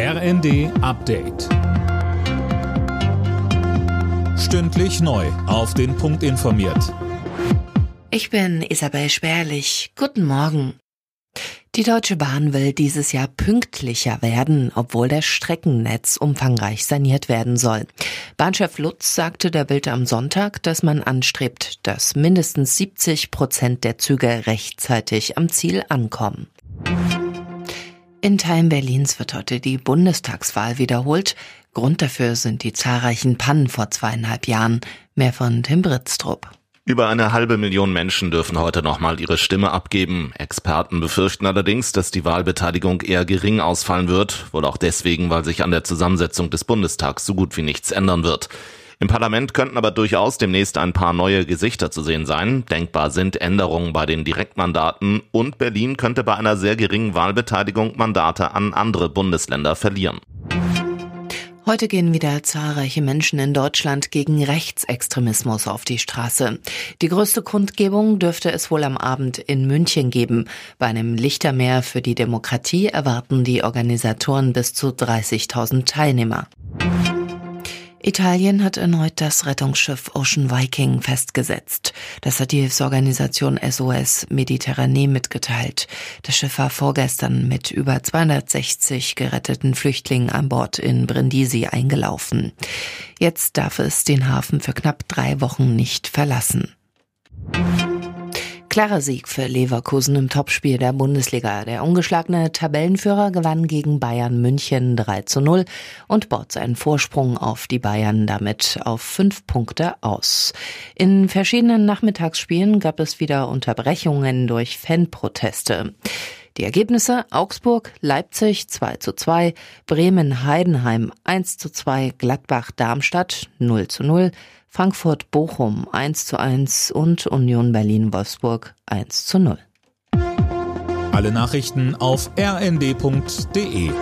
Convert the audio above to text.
RND Update. Stündlich neu. Auf den Punkt informiert. Ich bin Isabel Spärlich. Guten Morgen. Die Deutsche Bahn will dieses Jahr pünktlicher werden, obwohl das Streckennetz umfangreich saniert werden soll. Bahnchef Lutz sagte der Bild am Sonntag, dass man anstrebt, dass mindestens 70 Prozent der Züge rechtzeitig am Ziel ankommen. In Teilen Berlins wird heute die Bundestagswahl wiederholt. Grund dafür sind die zahlreichen Pannen vor zweieinhalb Jahren. Mehr von Tim Britztrup. Über eine halbe Million Menschen dürfen heute nochmal ihre Stimme abgeben. Experten befürchten allerdings, dass die Wahlbeteiligung eher gering ausfallen wird, wohl auch deswegen, weil sich an der Zusammensetzung des Bundestags so gut wie nichts ändern wird. Im Parlament könnten aber durchaus demnächst ein paar neue Gesichter zu sehen sein. Denkbar sind Änderungen bei den Direktmandaten und Berlin könnte bei einer sehr geringen Wahlbeteiligung Mandate an andere Bundesländer verlieren. Heute gehen wieder zahlreiche Menschen in Deutschland gegen Rechtsextremismus auf die Straße. Die größte Kundgebung dürfte es wohl am Abend in München geben. Bei einem Lichtermeer für die Demokratie erwarten die Organisatoren bis zu 30.000 Teilnehmer. Italien hat erneut das Rettungsschiff Ocean Viking festgesetzt. Das hat die Hilfsorganisation SOS Mediterranee mitgeteilt. Das Schiff war vorgestern mit über 260 geretteten Flüchtlingen an Bord in Brindisi eingelaufen. Jetzt darf es den Hafen für knapp drei Wochen nicht verlassen. Klarer Sieg für Leverkusen im Topspiel der Bundesliga. Der ungeschlagene Tabellenführer gewann gegen Bayern München 3 zu 0 und baut seinen Vorsprung auf die Bayern damit auf fünf Punkte aus. In verschiedenen Nachmittagsspielen gab es wieder Unterbrechungen durch Fanproteste. Die Ergebnisse Augsburg, Leipzig 2 zu 2, Bremen, Heidenheim 1 zu 2, Gladbach, Darmstadt 0 zu 0, Frankfurt Bochum 1 zu 1 und Union Berlin Wolfsburg 1 zu 0. Alle Nachrichten auf rnd.de